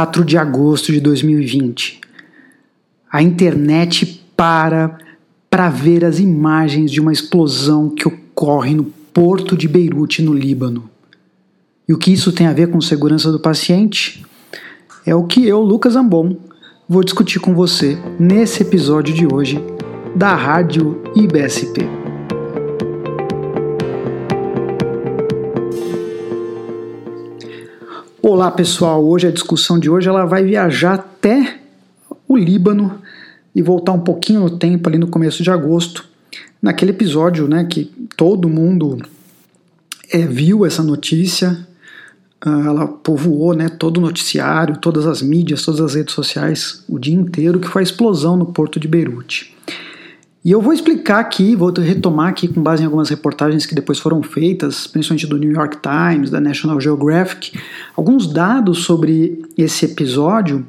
4 de agosto de 2020. A internet para para ver as imagens de uma explosão que ocorre no porto de Beirute, no Líbano. E o que isso tem a ver com segurança do paciente? É o que eu, Lucas Ambon, vou discutir com você nesse episódio de hoje da Rádio IBSP. Olá pessoal, hoje a discussão de hoje ela vai viajar até o Líbano e voltar um pouquinho no tempo ali no começo de agosto, naquele episódio, né, que todo mundo é, viu essa notícia, uh, ela povoou, né, todo o noticiário, todas as mídias, todas as redes sociais o dia inteiro, que foi a explosão no porto de Beirute. E eu vou explicar aqui, vou retomar aqui com base em algumas reportagens que depois foram feitas, principalmente do New York Times, da National Geographic, alguns dados sobre esse episódio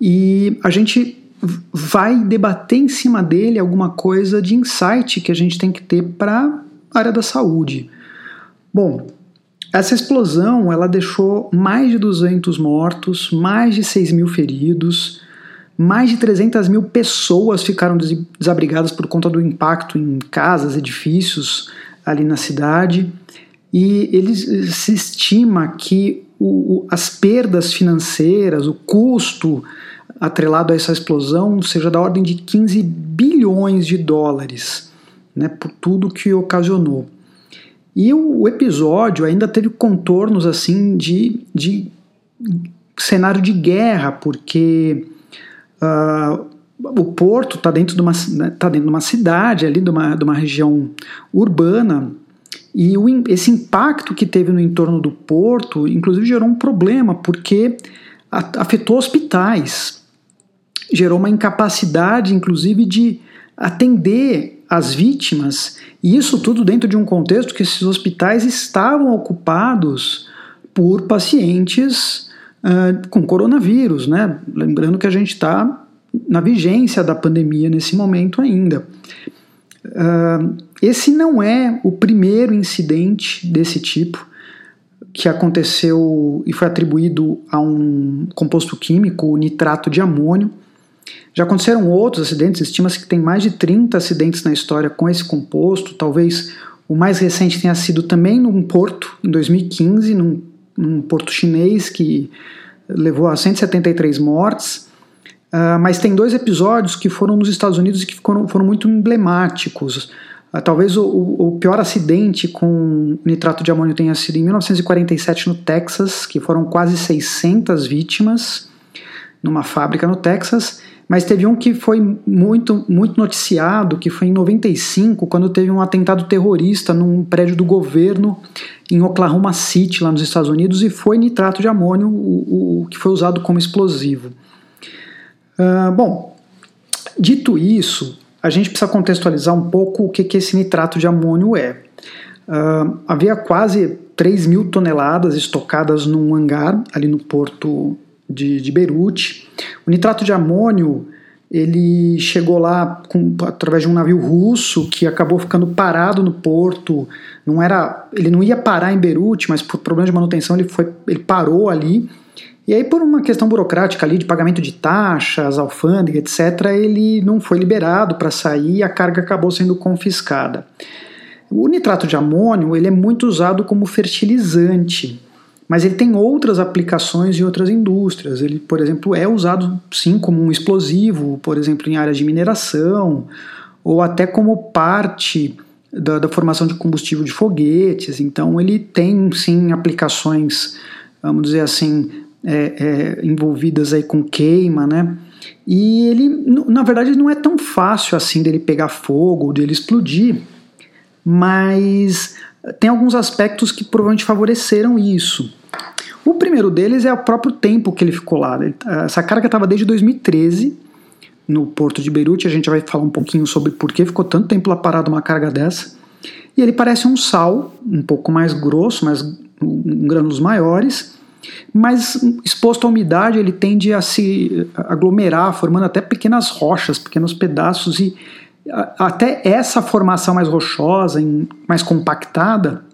e a gente vai debater em cima dele alguma coisa de insight que a gente tem que ter para a área da saúde. Bom, essa explosão ela deixou mais de 200 mortos, mais de 6 mil feridos, mais de 300 mil pessoas ficaram desabrigadas por conta do impacto em casas, edifícios ali na cidade. E eles, se estima que o, as perdas financeiras, o custo atrelado a essa explosão, seja da ordem de 15 bilhões de dólares, né, por tudo que ocasionou. E o, episódio ainda teve contornos assim de, de cenário de guerra, porque Uh, o porto está dentro, de uma, né, tá dentro de uma cidade, ali de uma, de uma região urbana, e o, esse impacto que teve no entorno do porto, inclusive, gerou um problema, porque afetou hospitais, gerou uma incapacidade, inclusive, de atender as vítimas, e isso tudo dentro de um contexto que esses hospitais estavam ocupados por pacientes uh, com coronavírus, né? Lembrando que a gente está na vigência da pandemia nesse momento ainda. Uh, esse não é o primeiro incidente desse tipo que aconteceu e foi atribuído a um composto químico, nitrato de amônio. Já aconteceram outros acidentes, estima-se que tem mais de 30 acidentes na história com esse composto. Talvez o mais recente tenha sido também num porto, em 2015, num num porto chinês que levou a 173 mortes. Uh, mas tem dois episódios que foram nos Estados Unidos e que foram, foram muito emblemáticos. Uh, talvez o, o, pior acidente com nitrato de amônio tenha sido em 1947 no Texas, que foram quase 600 vítimas numa fábrica no Texas. Mas teve um que foi muito, muito noticiado, que foi em 95, quando teve um atentado terrorista num prédio do governo em Oklahoma City, lá nos Estados Unidos, e foi nitrato de amônio o, o que foi usado como explosivo. Uh, bom, dito isso, a gente precisa contextualizar um pouco o que, que esse nitrato de amônio é. Uh, havia quase 3 mil toneladas estocadas num hangar ali no porto de, de Beirute. O nitrato de amônio ele chegou lá com, através de um navio russo que acabou ficando parado no porto. Não era, ele não ia parar em Beirute, mas por problema de manutenção ele foi, ele parou ali. E aí por uma questão burocrática ali de pagamento de taxas, alfândega, etc, ele não foi liberado para sair e a carga acabou sendo confiscada. O nitrato de amônio ele é muito usado como fertilizante mas ele tem outras aplicações em outras indústrias. Ele, por exemplo, é usado sim como um explosivo, por exemplo, em áreas de mineração, ou até como parte da, da formação de combustível de foguetes. Então, ele tem sim aplicações, vamos dizer assim, é, é, envolvidas aí com queima, né? E ele, na verdade, não é tão fácil assim dele pegar fogo, dele explodir, mas tem alguns aspectos que provavelmente favoreceram isso. O primeiro deles é o próprio tempo que ele ficou lá. Essa carga estava desde 2013 no porto de Beirute. A gente vai falar um pouquinho sobre por que ficou tanto tempo lá parado uma carga dessa. E ele parece um sal, um pouco mais grosso, mas em grânulos maiores, mas exposto à umidade ele tende a se aglomerar, formando até pequenas rochas, pequenos pedaços e até essa formação mais rochosa, mais compactada,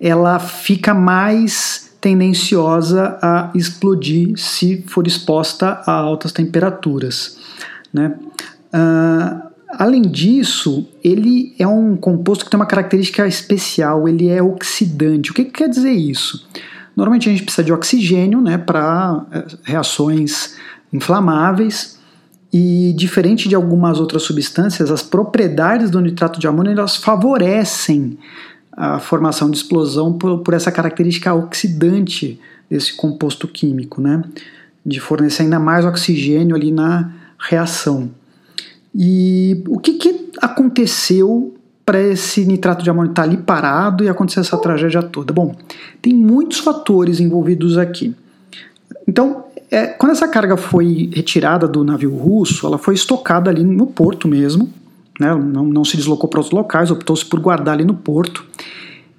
ela fica mais tendenciosa a explodir se for exposta a altas temperaturas. Né? Uh, além disso, ele é um composto que tem uma característica especial, ele é oxidante. O que, que quer dizer isso? Normalmente a gente precisa de oxigênio né, para eh, reações inflamáveis, e diferente de algumas outras substâncias, as propriedades do nitrato de amônio elas favorecem a formação de explosão por, por essa característica oxidante desse composto químico, né? de fornecer ainda mais oxigênio ali na reação. E o que, que aconteceu para esse nitrato de amônio estar tá ali parado e acontecer essa tragédia toda? Bom, tem muitos fatores envolvidos aqui. Então, é, quando essa carga foi retirada do navio russo, ela foi estocada ali no porto mesmo, né, não, não se deslocou para outros locais, optou-se por guardar ali no porto.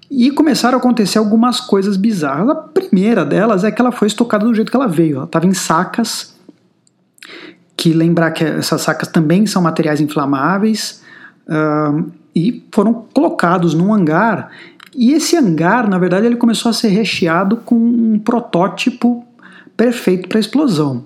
E começaram a acontecer algumas coisas bizarras. A primeira delas é que ela foi estocada do jeito que ela veio. Ela estava em sacas, que lembrar que essas sacas também são materiais inflamáveis, uh, e foram colocados num hangar. E esse hangar, na verdade, ele começou a ser recheado com um protótipo perfeito para explosão.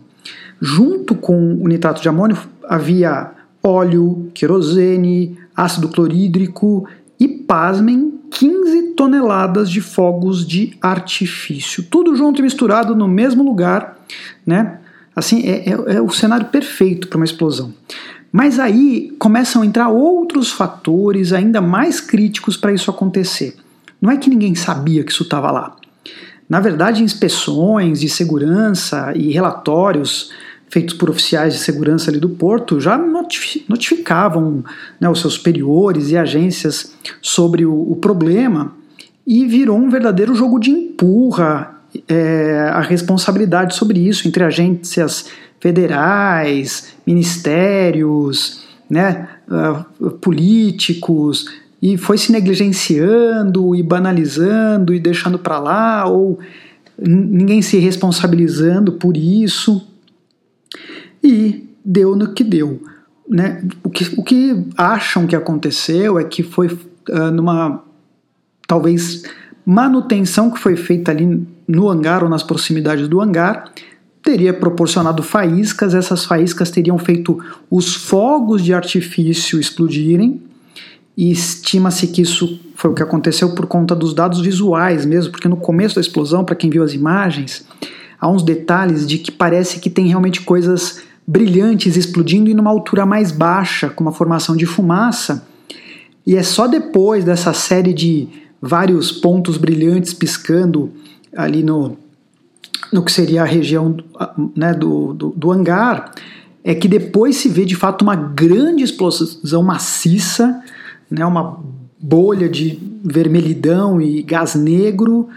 Junto com o nitrato de amônio havia óleo, querosene, ácido clorídrico e, pasmem, 15 toneladas de fogos de artifício. Tudo junto e misturado no mesmo lugar, né? Assim, é, é, é o cenário perfeito para uma explosão. Mas aí começam a entrar outros fatores ainda mais críticos para isso acontecer. Não é que ninguém sabia que isso estava lá. Na verdade, inspeções de segurança e relatórios feitos por oficiais de segurança ali do porto já notificavam né, os seus superiores e agências sobre o, o, problema e virou um verdadeiro jogo de empurra é, a responsabilidade sobre isso entre agências federais, ministérios, né, uh, políticos, e foi se negligenciando e banalizando e deixando para lá, ou ninguém se responsabilizando por isso e deu no que deu. Né? O, que, o que acham que aconteceu é que foi uh, numa talvez manutenção que foi feita ali no hangar ou nas proximidades do hangar teria proporcionado faíscas, essas faíscas teriam feito os fogos de artifício explodirem e estima-se que isso foi o que aconteceu por conta dos dados visuais mesmo, porque no começo da explosão, para quem viu as imagens, há uns detalhes de que parece que tem realmente coisas brilhantes explodindo em uma altura mais baixa, com uma formação de fumaça. E é só depois dessa série de vários pontos brilhantes piscando ali no, no que seria a região né, do, do, do hangar, é que depois se vê de fato uma grande explosão maciça, né, uma bolha de vermelhidão e gás negro,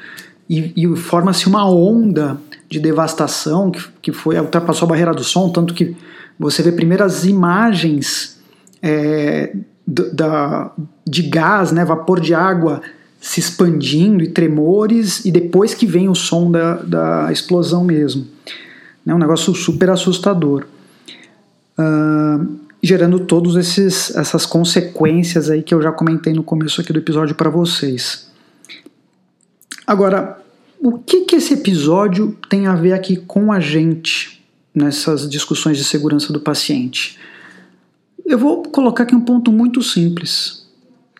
e, e forma-se uma onda de devastação que, que foi ultrapassou a barreira do som, tanto que você vê primeiro as imagens é, da, de gás, né, vapor de água se expandindo e tremores, e depois que vem o som da, da explosão mesmo. É um negócio super assustador. Uh, gerando todas essas consequências aí que eu já comentei no começo aqui do episódio para vocês. Agora, o que, que esse episódio tem a ver aqui com a gente nessas discussões de segurança do paciente? Eu vou colocar aqui um ponto muito simples: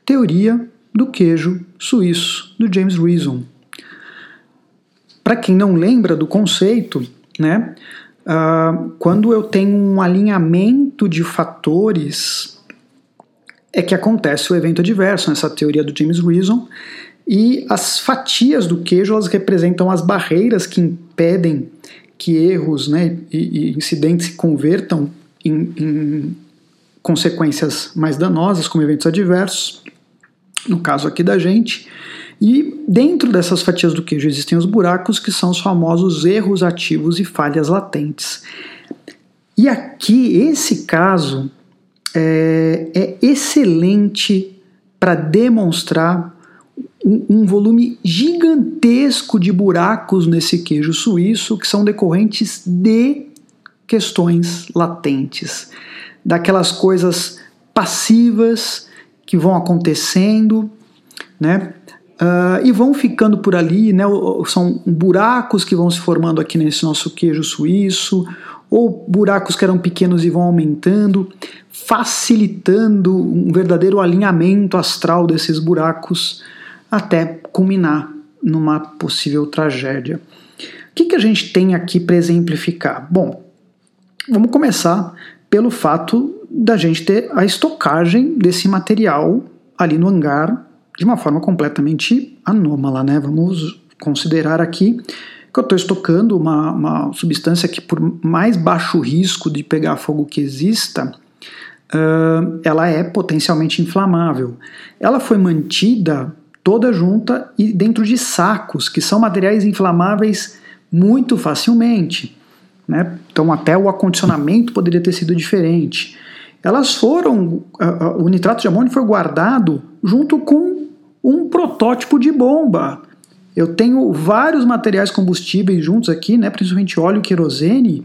teoria do queijo suíço, do James Reason. Para quem não lembra do conceito, né, uh, quando eu tenho um alinhamento de fatores, é que acontece o evento adverso, nessa teoria do James Reason, e as fatias do queijo elas representam as barreiras que impedem que erros né, e, e incidentes se convertam em, em consequências mais danosas, como eventos adversos, no caso aqui da gente. E dentro dessas fatias do queijo existem os buracos, que são os famosos erros ativos e falhas latentes. E aqui, esse caso é, é excelente para demonstrar um, um volume gigantesco de buracos nesse queijo suíço que são decorrentes de questões latentes, daquelas coisas passivas que vão acontecendo, né? Uh, e vão ficando por ali, né? São buracos que vão se formando aqui nesse nosso queijo suíço, ou buracos que eram pequenos e vão aumentando, facilitando um verdadeiro alinhamento astral desses buracos até culminar numa possível tragédia. O que, que a gente tem aqui para exemplificar? Bom, vamos começar pelo fato da gente ter a estocagem desse material ali no hangar de uma forma completamente anômala, né? Vamos considerar aqui que eu estou estocando uma, uma, substância que, por mais baixo risco de pegar fogo que exista, uh, ela é potencialmente inflamável. Ela foi mantida toda junta e dentro de sacos, que são materiais inflamáveis muito facilmente. Né? Então, até o acondicionamento poderia ter sido diferente. Elas foram. O nitrato de amônio foi guardado junto com um protótipo de bomba. Eu tenho vários materiais combustíveis juntos aqui, né, principalmente óleo e querosene,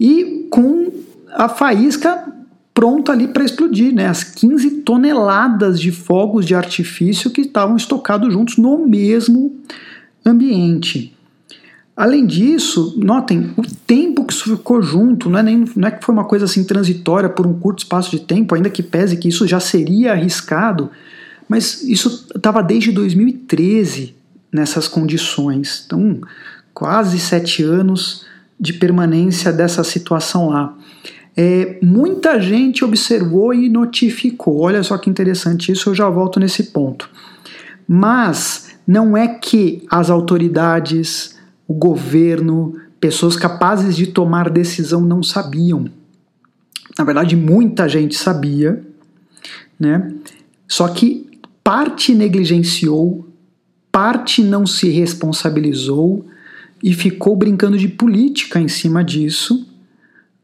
e com a faísca pronta ali para explodir, né, as 15 toneladas de fogos de artifício que estavam estocados juntos no mesmo ambiente. Além disso, notem o tempo que isso ficou junto, não é, nem, não é que foi uma coisa assim transitória por um curto espaço de tempo, ainda que pese que isso já seria arriscado, mas isso estava desde 2013 nessas condições. Então, quase sete anos de permanência dessa situação lá. É, muita gente observou e notificou. Olha só que interessante isso, eu já volto nesse ponto. Mas não é que as autoridades, o governo, pessoas capazes de tomar decisão não sabiam. Na verdade, muita gente sabia, né? Só que parte negligenciou, parte não se responsabilizou e ficou brincando de política em cima disso,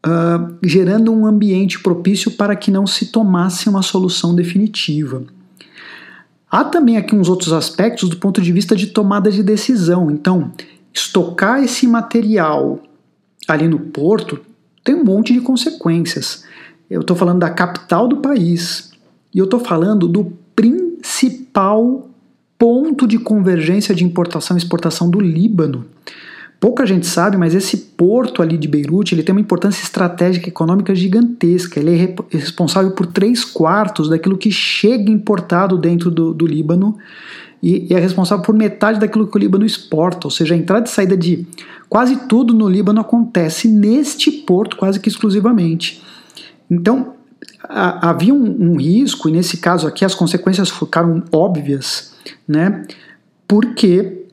uh, gerando um ambiente propício para que não se tomasse uma solução definitiva. Há também aqui uns outros aspectos do ponto de vista de tomada de decisão. Então, estocar esse material ali no porto tem um monte de consequências. Eu estou falando da capital do país e eu estou falando do principal ponto de convergência de importação e exportação do Líbano. Pouca gente sabe, mas esse porto ali de Beirute ele tem uma importância estratégica econômica gigantesca. Ele é responsável por três quartos daquilo que chega importado dentro do, do Líbano e, é responsável por metade daquilo que o Líbano exporta. Ou seja, a entrada e saída de quase tudo no Líbano acontece neste porto quase que exclusivamente. Então, havia um, um, risco, e nesse caso aqui as consequências ficaram óbvias, né? Porque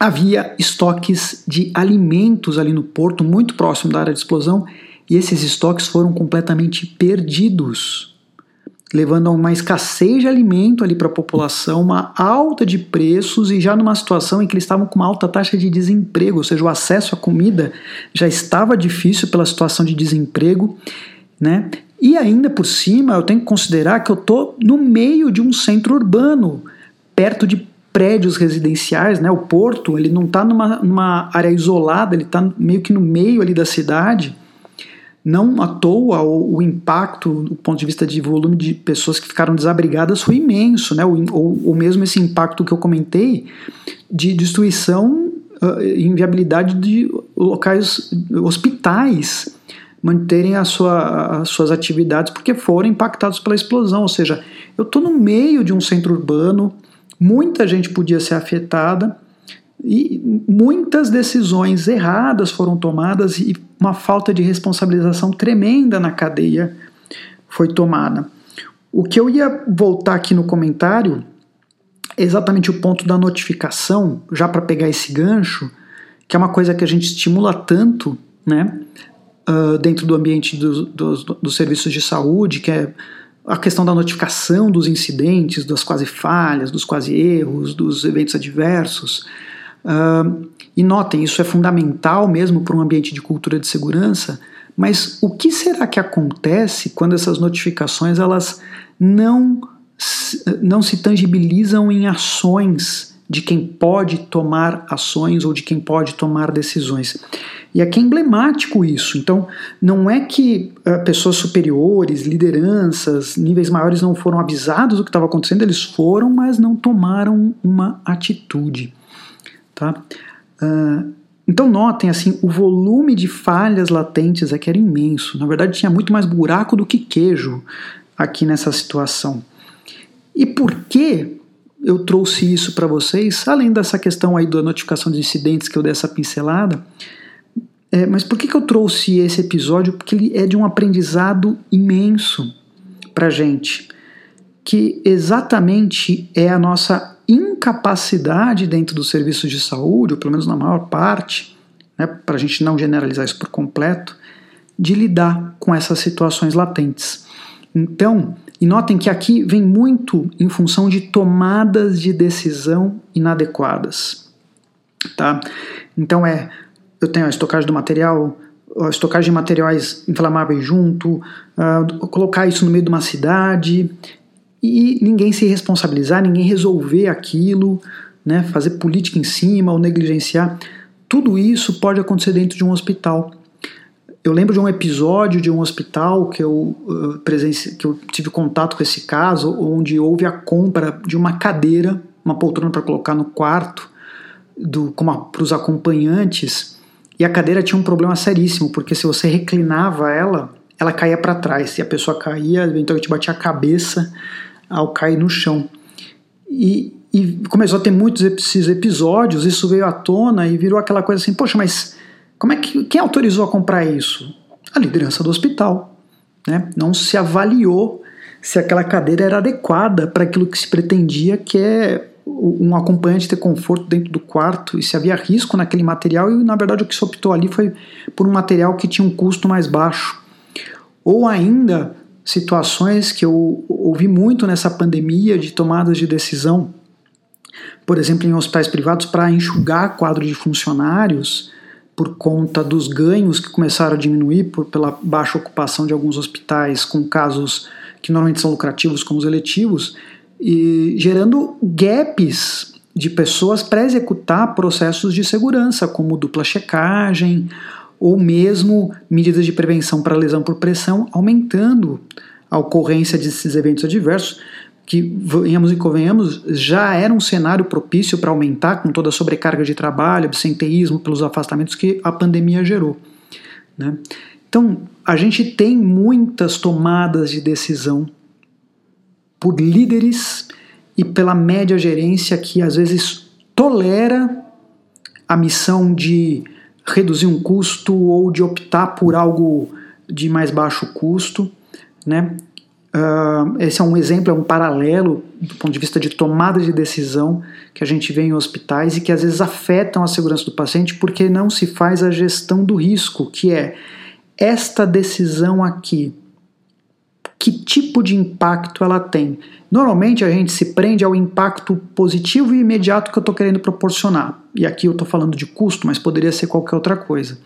havia estoques de alimentos ali no porto, muito próximo da área de explosão, e esses estoques foram completamente perdidos, levando a uma escassez de alimento ali para a população, uma alta de preços e já numa situação em que eles estavam com uma alta taxa de desemprego, ou seja, o acesso à comida já estava difícil pela situação de desemprego, né? E ainda por cima, eu tenho que considerar que eu estou no meio de um centro urbano, perto de prédios residenciais, né? O porto, ele não está numa, numa área isolada, ele está meio que no meio ali da cidade. Não à toa o, o, impacto, do ponto de vista de volume de pessoas que ficaram desabrigadas, foi imenso, né? Ou, mesmo esse impacto que eu comentei de destruição uh, inviabilidade de locais, hospitais manterem a sua, as suas atividades porque foram impactados pela explosão. Ou seja, eu estou no meio de um centro urbano, muita gente podia ser afetada e muitas decisões erradas foram tomadas e uma falta de responsabilização tremenda na cadeia foi tomada. O que eu ia voltar aqui no comentário é exatamente o ponto da notificação, já para pegar esse gancho, que é uma coisa que a gente estimula tanto, né? uh, dentro do ambiente dos, dos, serviços de saúde, que é a questão da notificação dos incidentes, das quase falhas, dos quase erros, dos eventos adversos. Uh, e notem, isso é fundamental mesmo para um ambiente de cultura de segurança, mas o que será que acontece quando essas notificações elas não, não se tangibilizam em ações de quem pode tomar ações ou de quem pode tomar decisões. E aqui é emblemático isso. Então, não é que uh, pessoas superiores, lideranças, níveis maiores não foram avisados do que estava acontecendo, eles foram, mas não tomaram uma atitude. Tá? Uh, então notem assim, o volume de falhas latentes aqui era imenso. Na verdade, tinha muito mais buraco do que queijo aqui nessa situação. E por que eu trouxe isso para vocês, além dessa questão aí da notificação de incidentes que eu dei essa pincelada? É, mas por que, que eu trouxe esse episódio? Porque ele é de um aprendizado imenso para gente, que exatamente é a nossa incapacidade dentro dos serviços de saúde, ou pelo menos na maior parte, né, para a gente não generalizar isso por completo, de lidar com essas situações latentes. Então, e notem que aqui vem muito em função de tomadas de decisão inadequadas. Tá? Então é, eu tenho a estocagem do material, a estocagem de materiais inflamáveis junto, uh, colocar isso no meio de uma cidade, e ninguém se responsabilizar, ninguém resolver aquilo, né, fazer política em cima ou negligenciar. Tudo isso pode acontecer dentro de um hospital. Eu lembro de um episódio de um hospital que eu, presenci... que eu tive contato com esse caso, onde houve a compra de uma cadeira, uma poltrona para colocar no quarto, para os acompanhantes, e a cadeira tinha um problema seríssimo, porque se você reclinava ela, ela caía para trás, e a pessoa caía, eventualmente batia a cabeça ao cair no chão. E, e começou a ter muitos esses episódios, isso veio à tona e virou aquela coisa assim, poxa, mas como é que quem autorizou a comprar isso? A liderança do hospital. Né? Não se avaliou se aquela cadeira era adequada para aquilo que se pretendia, que é um acompanhante ter conforto dentro do quarto e se havia risco naquele material e na verdade o que se optou ali foi por um material que tinha um custo mais baixo. Ou ainda situações que eu ouvi muito nessa pandemia de tomadas de decisão, por exemplo, em hospitais privados, para enxugar quadro de funcionários por conta dos ganhos que começaram a diminuir por, pela baixa ocupação de alguns hospitais com casos que normalmente são lucrativos como os eletivos, e gerando gaps de pessoas para executar processos de segurança, como dupla checagem ou mesmo medidas de prevenção para lesão por pressão, aumentando a ocorrência desses eventos adversos, que, venhamos e convenhamos, já era um cenário propício para aumentar com toda a sobrecarga de trabalho, absenteísmo pelos afastamentos que a pandemia gerou. Né? Então, a gente tem muitas tomadas de decisão por líderes e pela média gerência que às vezes tolera a missão de reduzir um custo ou de optar por algo de mais baixo custo, né? Uh, esse é um exemplo, é um paralelo do ponto de vista de tomada de decisão que a gente vê em hospitais e que às vezes afetam a segurança do paciente porque não se faz a gestão do risco, que é esta decisão aqui, que tipo de impacto ela tem. Normalmente a gente se prende ao impacto positivo e imediato que eu estou querendo proporcionar. E aqui eu estou falando de custo, mas poderia ser qualquer outra coisa.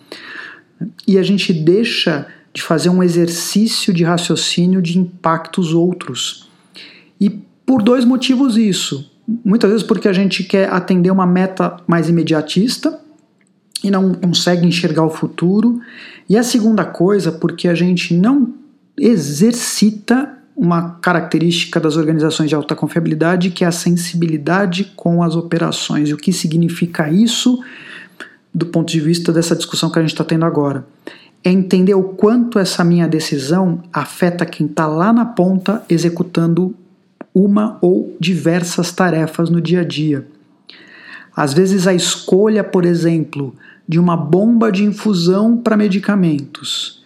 E a gente deixa de fazer um exercício de raciocínio de impactos outros. E por dois motivos isso. Muitas vezes porque a gente quer atender uma meta mais imediatista e não consegue enxergar o futuro. E a segunda coisa, porque a gente não exercita uma característica das organizações de alta confiabilidade, que é a sensibilidade com as operações. E o que significa isso do ponto de vista dessa discussão que a gente está tendo agora? É entender o quanto essa minha decisão afeta quem está lá na ponta executando uma ou diversas tarefas no dia a dia. Às vezes, a escolha, por exemplo, de uma bomba de infusão para medicamentos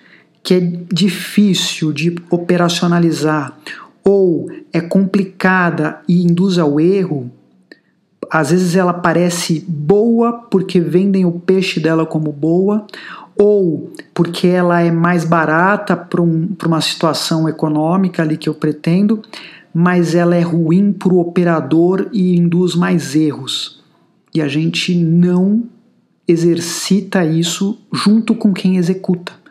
que é difícil de operacionalizar ou é complicada e induz ao erro, às vezes ela parece boa porque vendem o peixe dela como boa, ou porque ela é mais barata para um, uma situação econômica ali que eu pretendo, mas ela é ruim para o operador e induz mais erros. E a gente não exercita isso junto com quem executa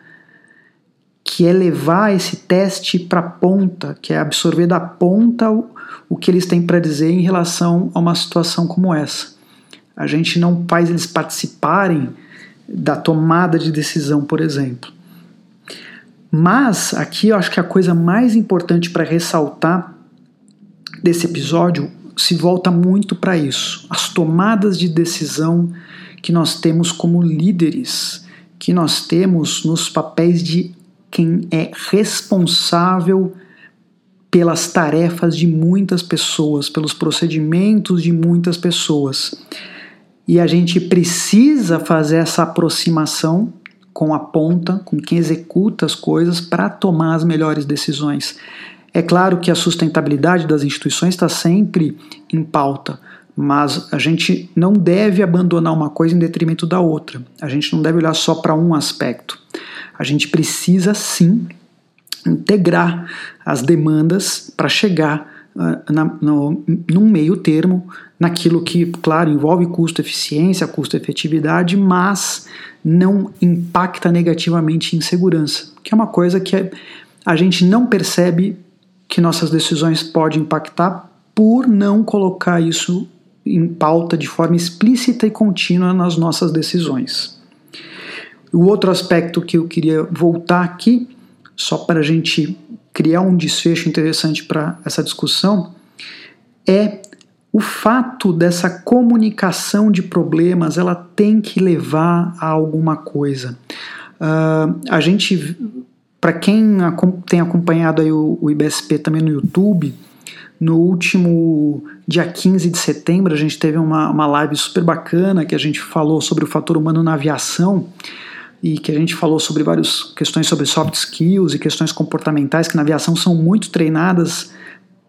que é levar esse teste para a ponta, que é absorver da ponta o, o que eles têm para dizer em relação a uma situação como essa. A gente não faz eles participarem da tomada de decisão, por exemplo. Mas aqui eu acho que a coisa mais importante para ressaltar desse episódio se volta muito para isso, as tomadas de decisão que nós temos como líderes, que nós temos nos papéis de quem é responsável pelas tarefas de muitas pessoas, pelos procedimentos de muitas pessoas. E a gente precisa fazer essa aproximação com a ponta, com quem executa as coisas, para tomar as melhores decisões. É claro que a sustentabilidade das instituições está sempre em pauta, mas a gente não deve abandonar uma coisa em detrimento da outra. A gente não deve olhar só para um aspecto. A gente precisa sim integrar as demandas para chegar uh, na, no, num meio termo naquilo que, claro, envolve custo-eficiência, custo-efetividade, mas não impacta negativamente em segurança, que é uma coisa que a gente não percebe que nossas decisões podem impactar por não colocar isso em pauta de forma explícita e contínua nas nossas decisões. O outro aspecto que eu queria voltar aqui, só para a gente criar um desfecho interessante para essa discussão, é o fato dessa comunicação de problemas ela tem que levar a alguma coisa. Uh, a gente, para quem tem acompanhado aí o, o IBSP também no YouTube, no último dia 15 de setembro a gente teve uma, uma live super bacana que a gente falou sobre o fator humano na aviação e que a gente falou sobre várias questões sobre soft skills e questões comportamentais que na aviação são muito treinadas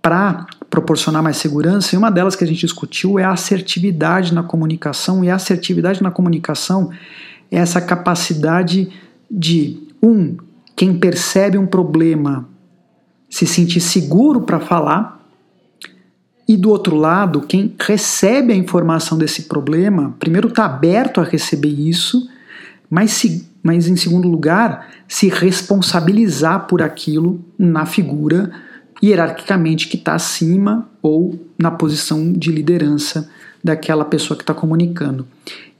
para proporcionar mais segurança, e uma delas que a gente discutiu é a assertividade na comunicação, e a assertividade na comunicação é essa capacidade de, um, quem percebe um problema se sentir seguro para falar, e do outro lado, quem recebe a informação desse problema, primeiro está aberto a receber isso, mas, se, mas em segundo lugar, se responsabilizar por aquilo na figura hierarquicamente que está acima ou na posição de liderança daquela pessoa que está comunicando.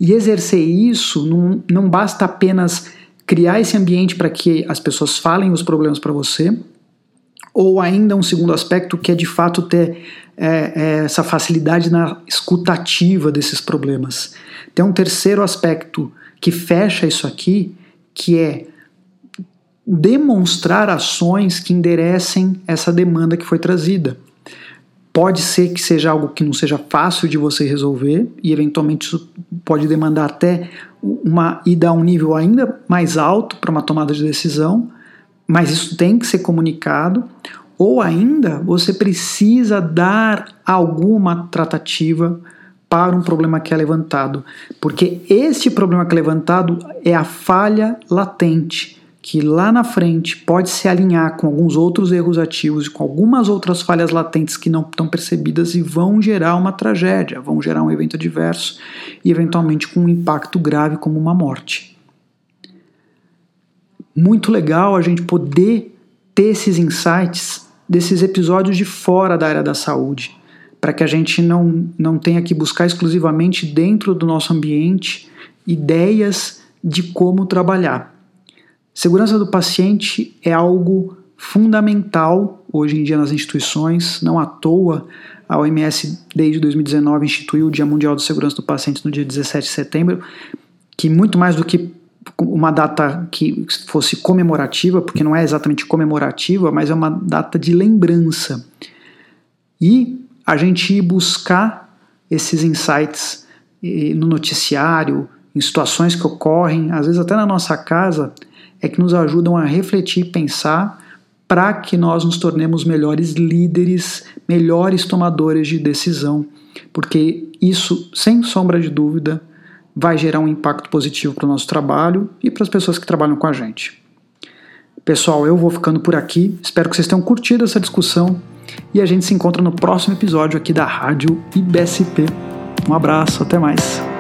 E exercer isso não, não basta apenas criar esse ambiente para que as pessoas falem os problemas para você, ou ainda um segundo aspecto que é de fato ter é, é essa facilidade na escutativa desses problemas. Tem um terceiro aspecto que fecha isso aqui, que é demonstrar ações que enderecem essa demanda que foi trazida. Pode ser que seja algo que não seja fácil de você resolver e eventualmente isso pode demandar até uma ida a um nível ainda mais alto para uma tomada de decisão, mas isso tem que ser comunicado. Ou ainda você precisa dar alguma tratativa para um problema que é levantado, porque este problema que é levantado é a falha latente que lá na frente pode se alinhar com alguns outros erros ativos e com algumas outras falhas latentes que não estão percebidas e vão gerar uma tragédia, vão gerar um evento adverso e eventualmente com um impacto grave como uma morte. Muito legal a gente poder ter esses insights desses episódios de fora da área da saúde, para que a gente não, não tenha que buscar exclusivamente dentro do nosso ambiente ideias de como trabalhar Segurança do paciente é algo fundamental hoje em dia nas instituições, não à toa a OMS desde 2019 instituiu o Dia Mundial de Segurança do Paciente no dia 17 de setembro, que muito mais do que uma data que fosse comemorativa, porque não é exatamente comemorativa, mas é uma data de lembrança. E a gente ir buscar esses insights no noticiário, em situações que ocorrem, às vezes até na nossa casa, é que nos ajudam a refletir e pensar para que nós nos tornemos melhores líderes, melhores tomadores de decisão, porque isso, sem sombra de dúvida, vai gerar um impacto positivo para o nosso trabalho e para as pessoas que trabalham com a gente. Pessoal, eu vou ficando por aqui. Espero que vocês tenham curtido essa discussão e a gente se encontra no próximo episódio aqui da Rádio IBSP. Um abraço, até mais.